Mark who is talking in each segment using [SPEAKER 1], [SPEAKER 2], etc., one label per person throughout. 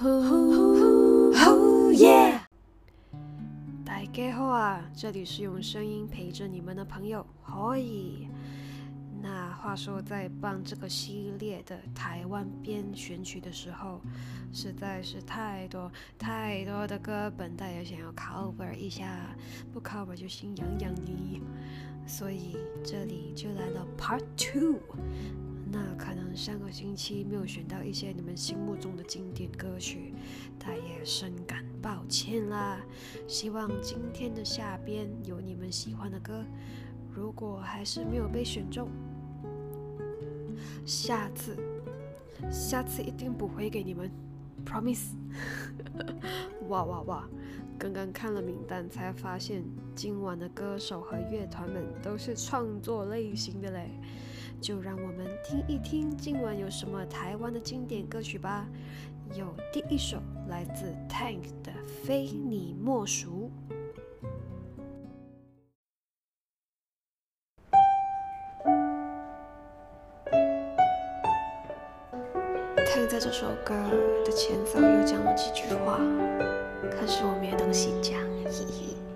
[SPEAKER 1] 呼耶！大家好啊，这里是用声音陪着你们的朋友，可以。那话说，在办这个系列的台湾编选曲的时候，实在是太多太多的歌，本大家想要 cover 一下，不 cover 就心痒痒的，所以这里就来了 Part Two。那可能上个星期没有选到一些你们心目中的经典歌曲，大也深感抱歉啦。希望今天的下边有你们喜欢的歌。如果还是没有被选中，下次，下次一定补回给你们，promise。哇哇哇！刚刚看了名单才发现，今晚的歌手和乐团们都是创作类型的嘞。就让我们听一听今晚有什么台湾的经典歌曲吧。有第一首来自 Tank 的《非你莫属》。Tank 在这首歌的前奏又讲了几句话，可是我没有东西讲，嘿嘿。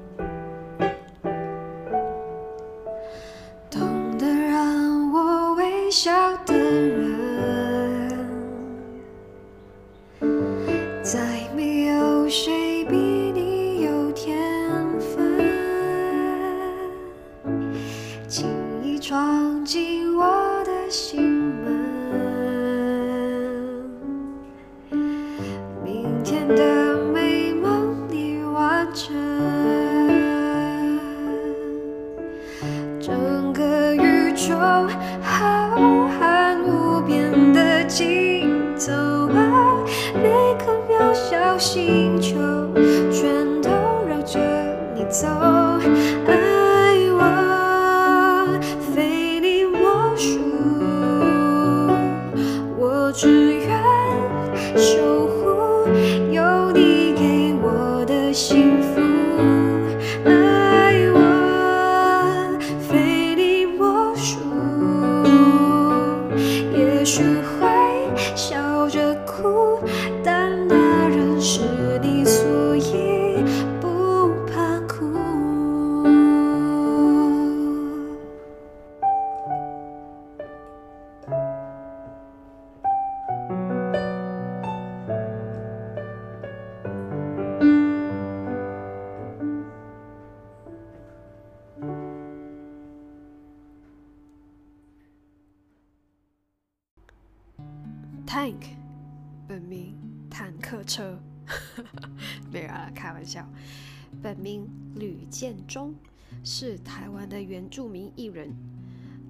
[SPEAKER 1] 著名艺人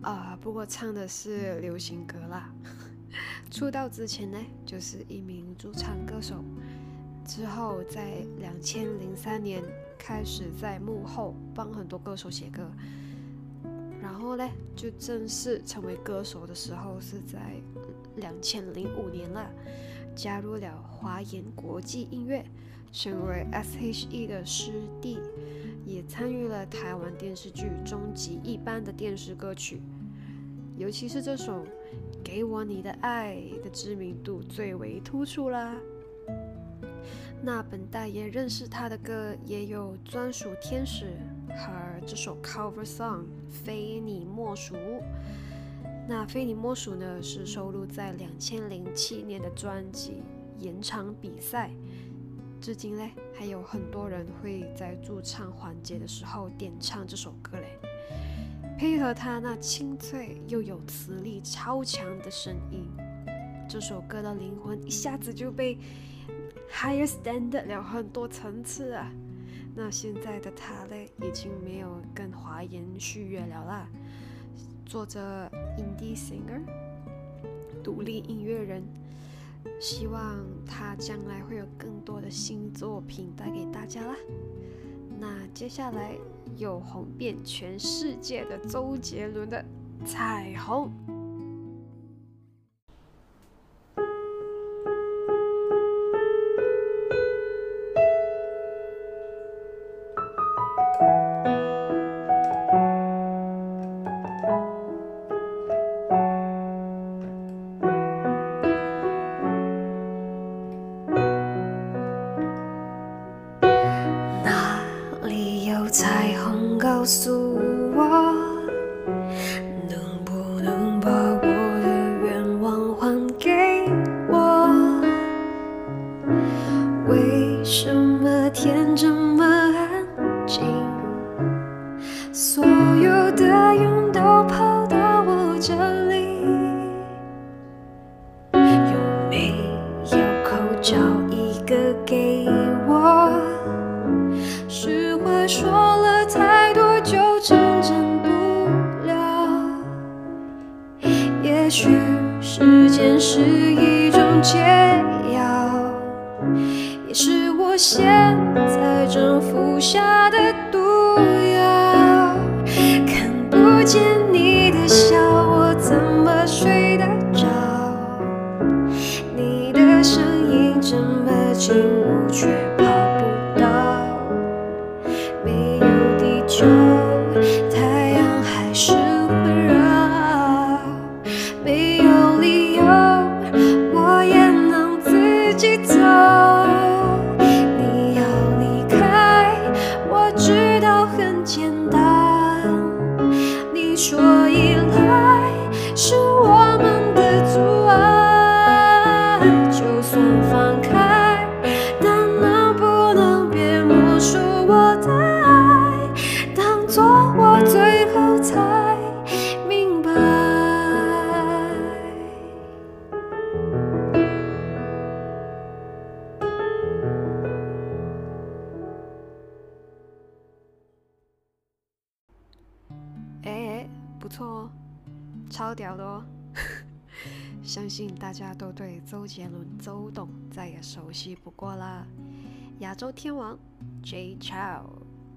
[SPEAKER 1] 啊、不过唱的是流行歌啦。出道之前呢，就是一名驻唱歌手，之后在两千零三年开始在幕后帮很多歌手写歌，然后呢，就正式成为歌手的时候是在。两千零五年了，加入了华研国际音乐，成为 S.H.E 的师弟，也参与了台湾电视剧《终极一班》的电视歌曲，尤其是这首《给我你的爱》的知名度最为突出啦。那本大爷认识他的歌也有《专属天使》和这首 Cover Song《非你莫属》。那《非你莫属》呢，是收录在两千零七年的专辑《延长比赛》，至今嘞，还有很多人会在驻唱环节的时候点唱这首歌嘞。配合他那清脆又有磁力超强的声音，这首歌的灵魂一下子就被 higher standard 了很多层次啊。那现在的他嘞，已经没有跟华研续约了啦。做着 indie singer，独立音乐人，希望他将来会有更多的新作品带给大家啦。那接下来有红遍全世界的周杰伦的《彩虹》。告么近，我错哦，超屌的哦！相信大家都对周杰伦、周董再也熟悉不过啦。亚洲天王 J. Chou，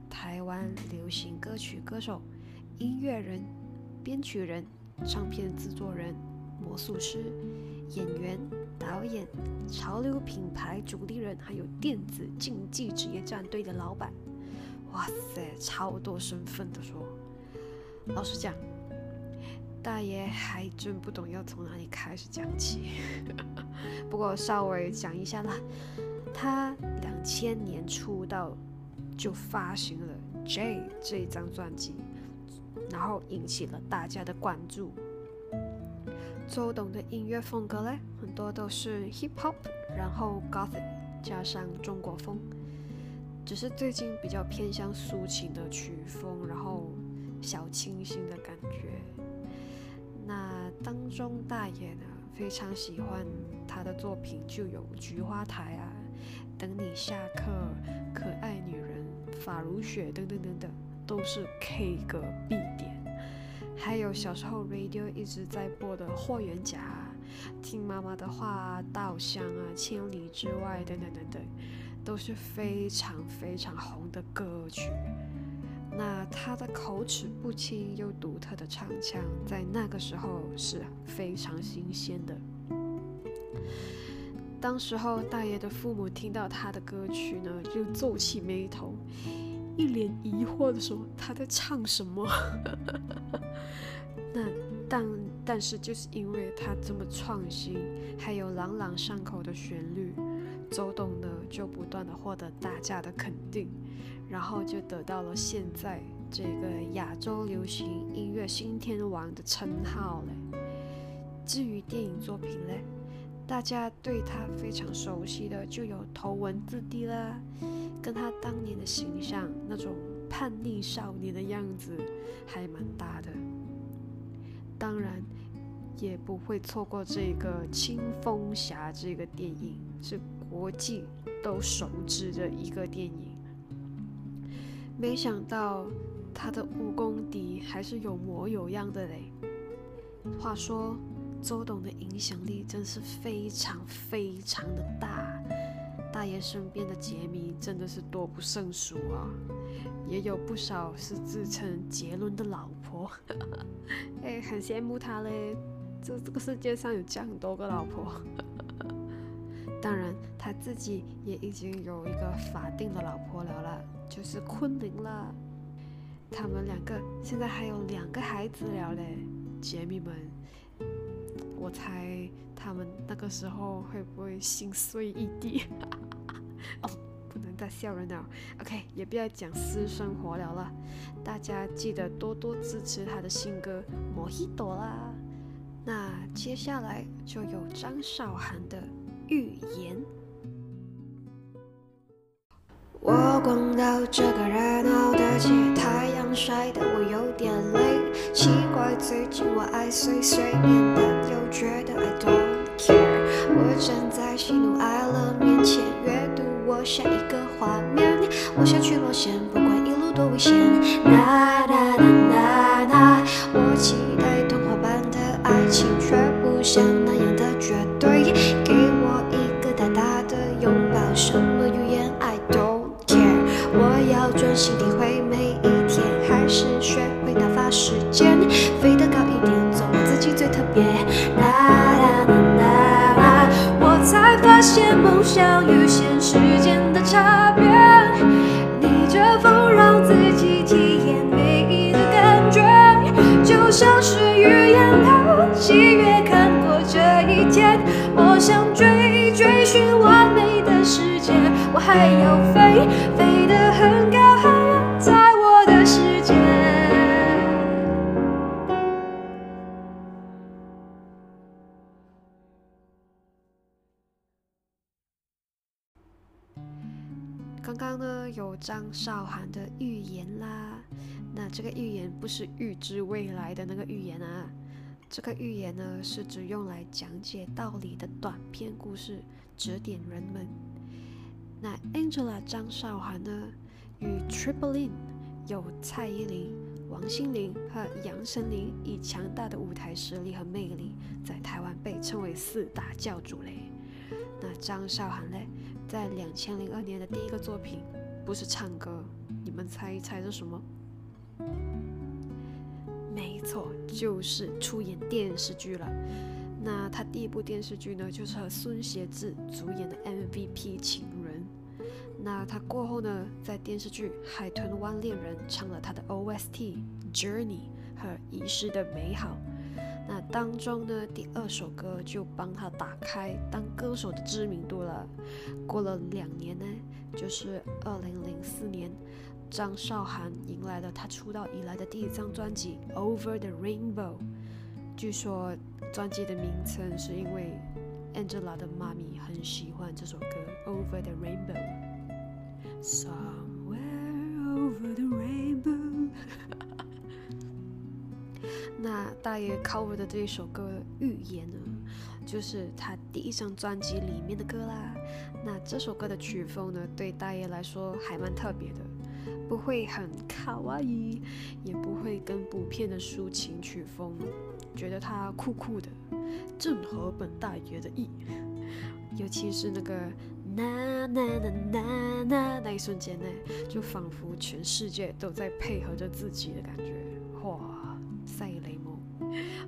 [SPEAKER 1] 台湾流行歌曲歌手、音乐人、编曲人、唱片制作人、魔术师、演员、导演、潮流品牌主理人，还有电子竞技职业战队的老板。哇塞，超多身份的说。老实讲，大爷还真不懂要从哪里开始讲起。不过稍微讲一下啦，他两千年出道就发行了《Jay》这张专辑，然后引起了大家的关注。周董的音乐风格嘞，很多都是 Hip Hop，然后 Gothic 加上中国风，只是最近比较偏向抒情的曲风，然后。小清新的感觉。那当中大爷呢，非常喜欢他的作品，就有《菊花台》啊，《等你下课》、《可爱女人》、《发如雪》等等等等，都是 K 歌必点。还有小时候 radio 一直在播的《霍元甲》、《听妈妈的话》、《稻香》啊，《千里之外》等等等等，都是非常非常红的歌曲。那他的口齿不清又独特的唱腔，在那个时候是非常新鲜的。当时候大爷的父母听到他的歌曲呢，就皱起眉头，一脸疑惑的说：“他在唱什么？” 那但但是就是因为他这么创新，还有朗朗上口的旋律，周董呢就不断的获得大家的肯定。然后就得到了现在这个亚洲流行音乐新天王的称号嘞。至于电影作品嘞，大家对他非常熟悉的就有《头文字 D》啦，跟他当年的形象那种叛逆少年的样子还蛮搭的。当然也不会错过这个《青蜂侠》这个电影，是国际都熟知的一个电影。没想到他的武功底还是有模有样的嘞。话说周董的影响力真是非常非常的大，大爷身边的杰迷真的是多不胜数啊，也有不少是自称杰伦的老婆，哎，很羡慕他嘞。这这个世界上有这样多个老婆，他自己也已经有一个法定的老婆了啦。就是昆凌了，他们两个现在还有两个孩子了嘞，姐妹们，我猜他们那个时候会不会心碎一地？哦，不能再笑人了。OK，也不要讲私生活了了，大家记得多多支持他的新歌《Mojito》啦。那接下来就有张韶涵的《预言》。我逛到这个热闹的街，太阳晒得我有点累。奇怪，最近我爱碎碎念，但又觉得 I don't care。我站在喜怒哀乐面前阅读我下一个画面。我想去冒险，不管一路多危险。哒哒哒梦想与现实间的差张韶涵的预言啦，那这个预言不是预知未来的那个预言啊，这个预言呢是指用来讲解道理的短篇故事，指点人们。那 Angela 张韶涵呢，与 Triple N 有蔡依林、王心凌和杨丞琳以强大的舞台实力和魅力，在台湾被称为四大教主嘞。那张韶涵嘞？在两千零二年的第一个作品，不是唱歌，你们猜一猜是什么？没错，就是出演电视剧了。那他第一部电视剧呢，就是和孙协志主演的 MVP《情人》。那他过后呢，在电视剧《海豚湾恋人》唱了他的 OST《Journey》和《遗失的美好》。那当中呢，第二首歌就帮他打开当歌手的知名度了。过了两年呢，就是二零零四年，张韶涵迎来了他出道以来的第一张专辑《Over the Rainbow》。据说专辑的名称是因为 Angela 的妈咪很喜欢这首歌《Over the Rainbow》。so 大爷 cover 的这一首歌《预言》呢，就是他第一张专辑里面的歌啦。那这首歌的曲风呢，对大爷来说还蛮特别的，不会很卡哇伊，也不会跟普遍的抒情曲风，觉得它酷酷的，正合本大爷的意。尤其是那个那那那那那那一瞬间呢，就仿佛全世界都在配合着自己的感觉，哇！赛雷，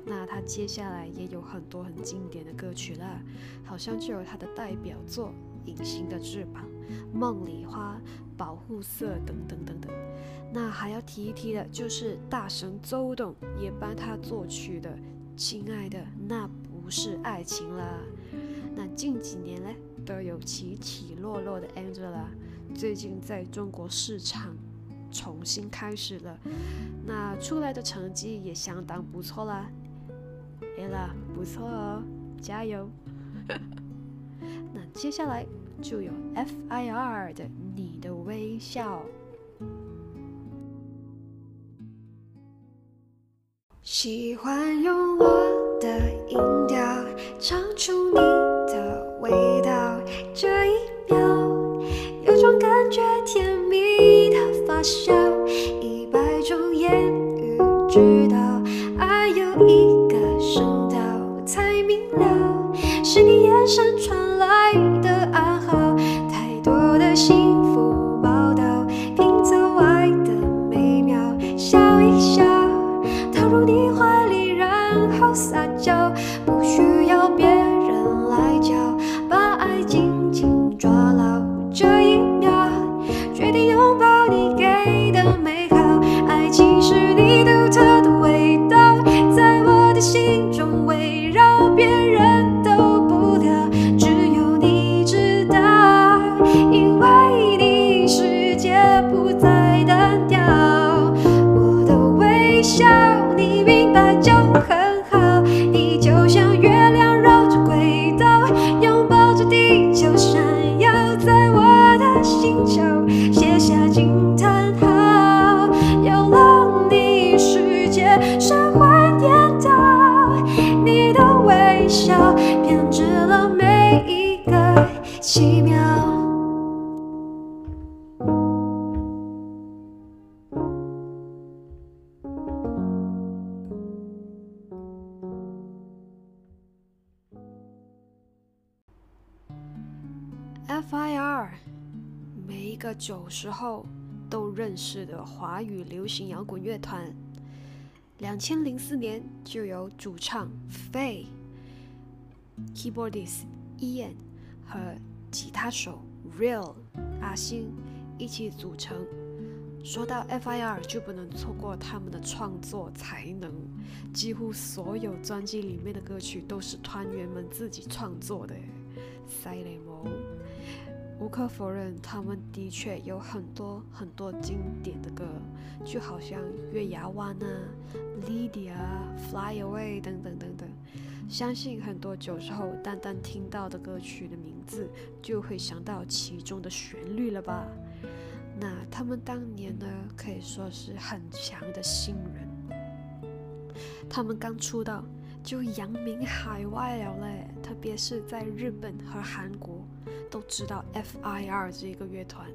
[SPEAKER 1] 那他接下来也有很多很经典的歌曲啦，好像就有他的代表作《隐形的翅膀》《梦里花》《保护色》等等等等。那还要提一提的就是大神周董也帮他作曲的《亲爱的，那不是爱情啦》。那近几年呢，都有起起落落的 Angela，最近在中国市场。重新开始了，那出来的成绩也相当不错啦。Ella，不错哦，加油！那接下来就有 F.I.R. 的《你的微笑》。喜欢用我的音调唱出你的味道，这一秒有种感觉甜。发笑，一百种言语知道，爱有一个声道才明了，是你眼神传来的暗号，太多的幸九十后都认识的华语流行摇滚乐团。两千零四年就由主唱 Fay、Keyboardist Ian 和吉他手 Real 阿星一起组成。说到 FIR，就不能错过他们的创作才能。几乎所有专辑里面的歌曲都是团员们自己创作的，犀利冇？无可否认，他们的确有很多很多经典的歌，就好像《月牙湾》啊，《Lydia》、《Fly Away》等等等等。相信很多九十后单单听到的歌曲的名字，就会想到其中的旋律了吧？那他们当年呢，可以说是很强的新人。他们刚出道就扬名海外了嘞，特别是在日本和韩国。都知道 FIR 这个乐团，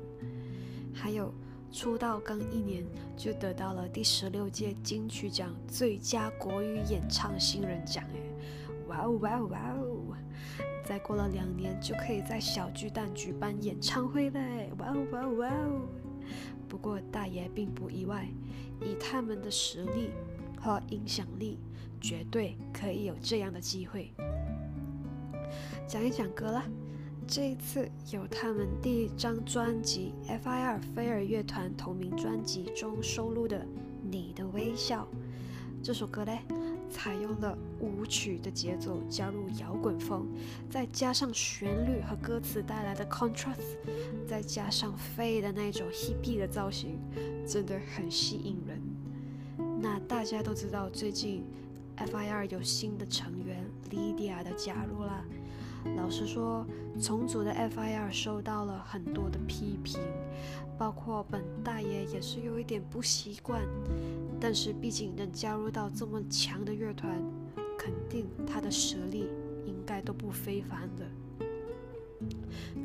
[SPEAKER 1] 还有出道刚一年就得到了第十六届金曲奖最佳国语演唱新人奖，哎，哇哦哇哦哇哦！再过了两年就可以在小巨蛋举办演唱会嘞，哇哦哇哦哇哦！不过大爷并不意外，以他们的实力和影响力，绝对可以有这样的机会。讲一讲歌啦。这一次有他们第一张专辑《FIR 飞儿乐团》同名专辑中收录的《你的微笑》这首歌嘞，采用了舞曲的节奏，加入摇滚风，再加上旋律和歌词带来的 contrast，再加上飞的那种 hippie 的造型，真的很吸引人。那大家都知道，最近 FIR 有新的成员 Lydia 的加入了。老实说，重组的 FIR 受到了很多的批评，包括本大爷也是有一点不习惯。但是毕竟能加入到这么强的乐团，肯定他的实力应该都不非凡的。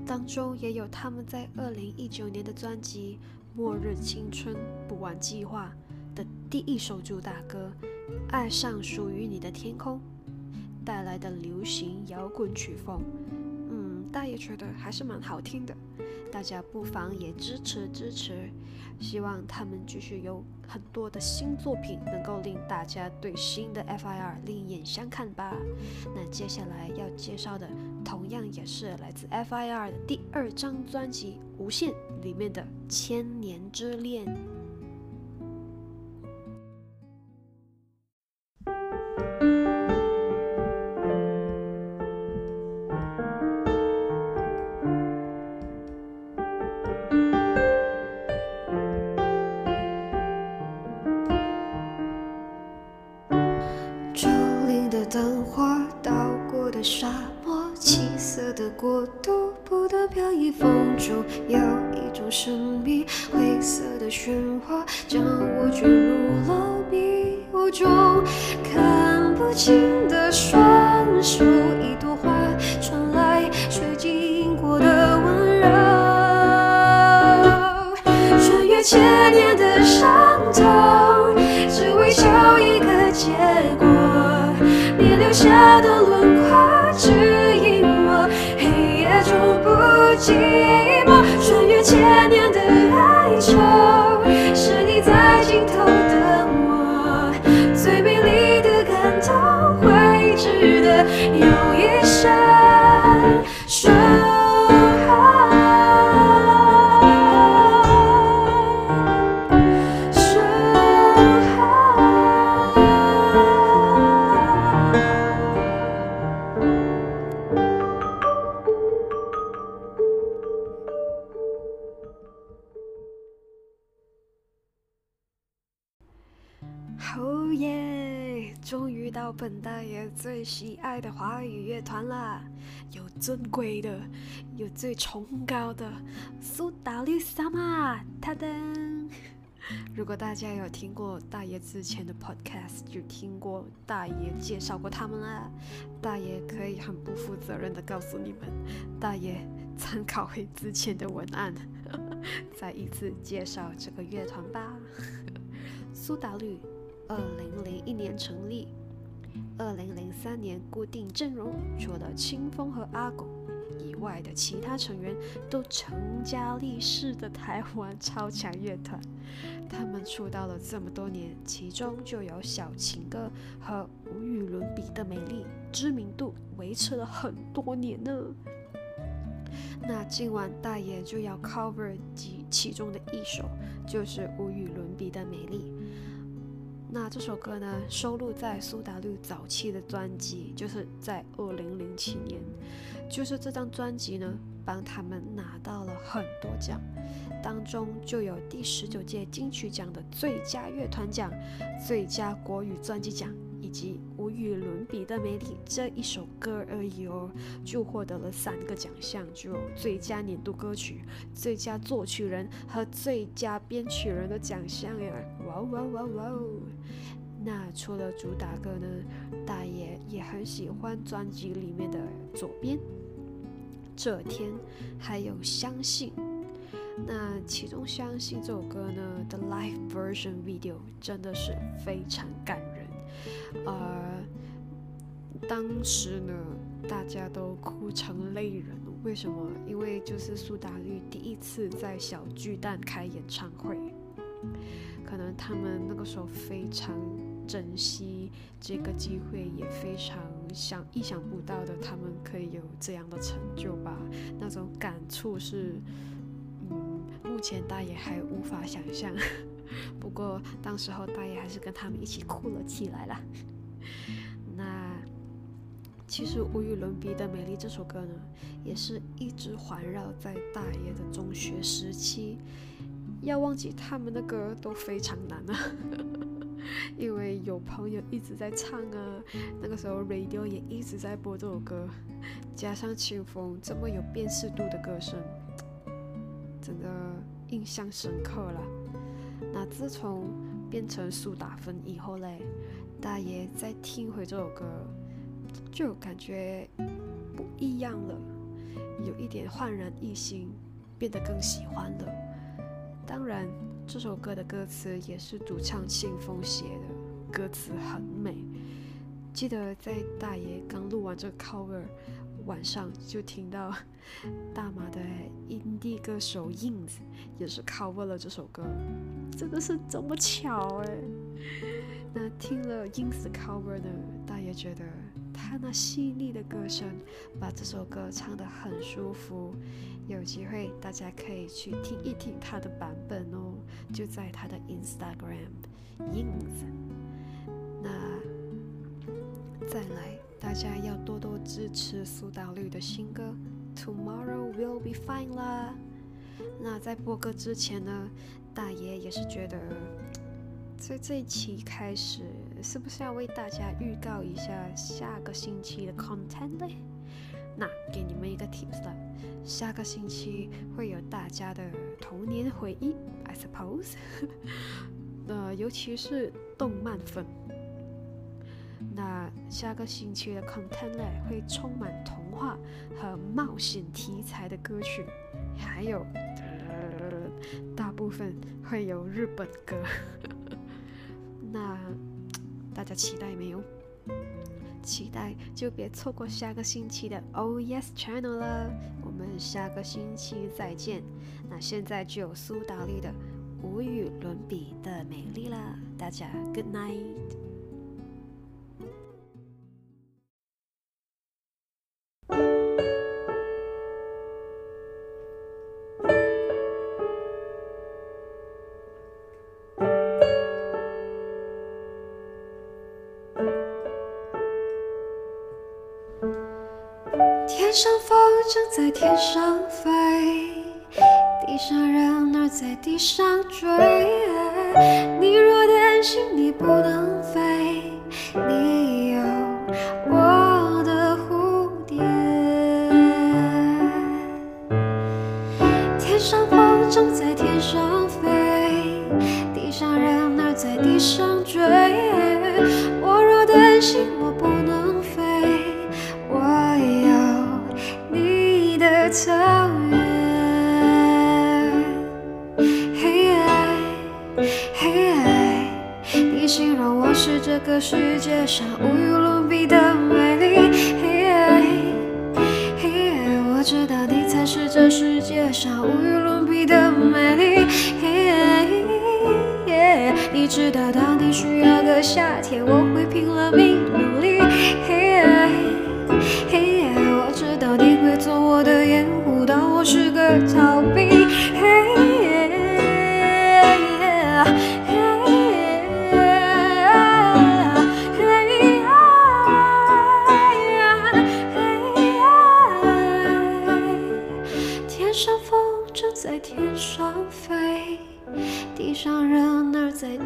[SPEAKER 1] 当中也有他们在二零一九年的专辑《末日青春不玩计划》第一首主打歌《爱上属于你的天空》。带来的流行摇滚曲风，嗯，大爷觉得还是蛮好听的，大家不妨也支持支持，希望他们继续有很多的新作品，能够令大家对新的 FIR 另眼相看吧。那接下来要介绍的，同样也是来自 FIR 的第二张专辑《无限》里面的《千年之恋》。最喜爱的华语乐团啦，有尊贵的，有最崇高的苏打绿萨玛，他的。如果大家有听过大爷之前的 podcast，就听过大爷介绍过他们啦。大爷可以很不负责任的告诉你们，大爷参考回之前的文案，再一次介绍这个乐团吧。苏打绿。二零零一年成立，二零零三年固定阵容，除了青峰和阿狗，以外的其他成员都成家立室的台湾超强乐团。他们出道了这么多年，其中就有小情歌和无与伦比的美丽，知名度维持了很多年呢。那今晚大爷就要 cover 其其中的一首，就是无与伦比的美丽。那这首歌呢，收录在苏打绿早期的专辑，就是在二零零七年，就是这张专辑呢，帮他们拿到了很多奖，当中就有第十九届金曲奖的最佳乐团奖、最佳国语专辑奖。以及与伦比的美丽这一首歌而已哦，就获得了三个奖项，就有最佳年度歌曲、最佳作曲人和最佳编曲人的奖项呀！哇哇哇哇！那除了主打歌呢，大爷也很喜欢专辑里面的左边这天，还有相信。那其中相信这首歌呢的 live version video 真的是非常感人。呃，当时呢，大家都哭成泪人。为什么？因为就是苏打绿第一次在小巨蛋开演唱会，可能他们那个时候非常珍惜这个机会，也非常想意想不到的，他们可以有这样的成就吧。那种感触是，嗯，目前大爷还无法想象。不过，当时候大爷还是跟他们一起哭了起来了。那其实无与伦比的美丽这首歌呢，也是一直环绕在大爷的中学时期。要忘记他们的歌都非常难啊，因为有朋友一直在唱啊，那个时候 radio 也一直在播这首歌，加上清风这么有辨识度的歌声，真的印象深刻了。那自从变成苏打粉以后嘞，大爷再听回这首歌，就感觉不一样了，有一点焕然一新，变得更喜欢了。当然，这首歌的歌词也是主唱庆丰写的，歌词很美。记得在大爷刚录完这个 cover。晚上就听到大马的 indie 歌手 Yings 也是 cover 了这首歌，真的是这么巧哎！那听了 Ins cover 呢，大爷觉得他那细腻的歌声把这首歌唱得很舒服。有机会大家可以去听一听他的版本哦，就在他的 Instagram Ins。那再来。大家要多多支持苏打绿的新歌《Tomorrow Will Be Fine》啦。那在播歌之前呢，大爷也是觉得，在这一期开始，是不是要为大家预告一下下个星期的 content 呢？那给你们一个 tips 了，下个星期会有大家的童年回忆，I suppose。呃，尤其是动漫粉。那下个星期的 content 呢，会充满童画和冒险题材的歌曲，还有、大部分会有日本歌。那大家期待没有？期待就别错过下个星期的 Oh Yes Channel 了。我们下个星期再见。那现在就有苏打绿的无与伦比的美丽啦，大家 Good night。
[SPEAKER 2] 上风筝在天上飞，地上人儿在地上追。你若担心你不能飞，这个世界上无与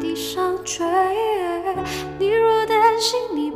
[SPEAKER 2] 地上追你若担心你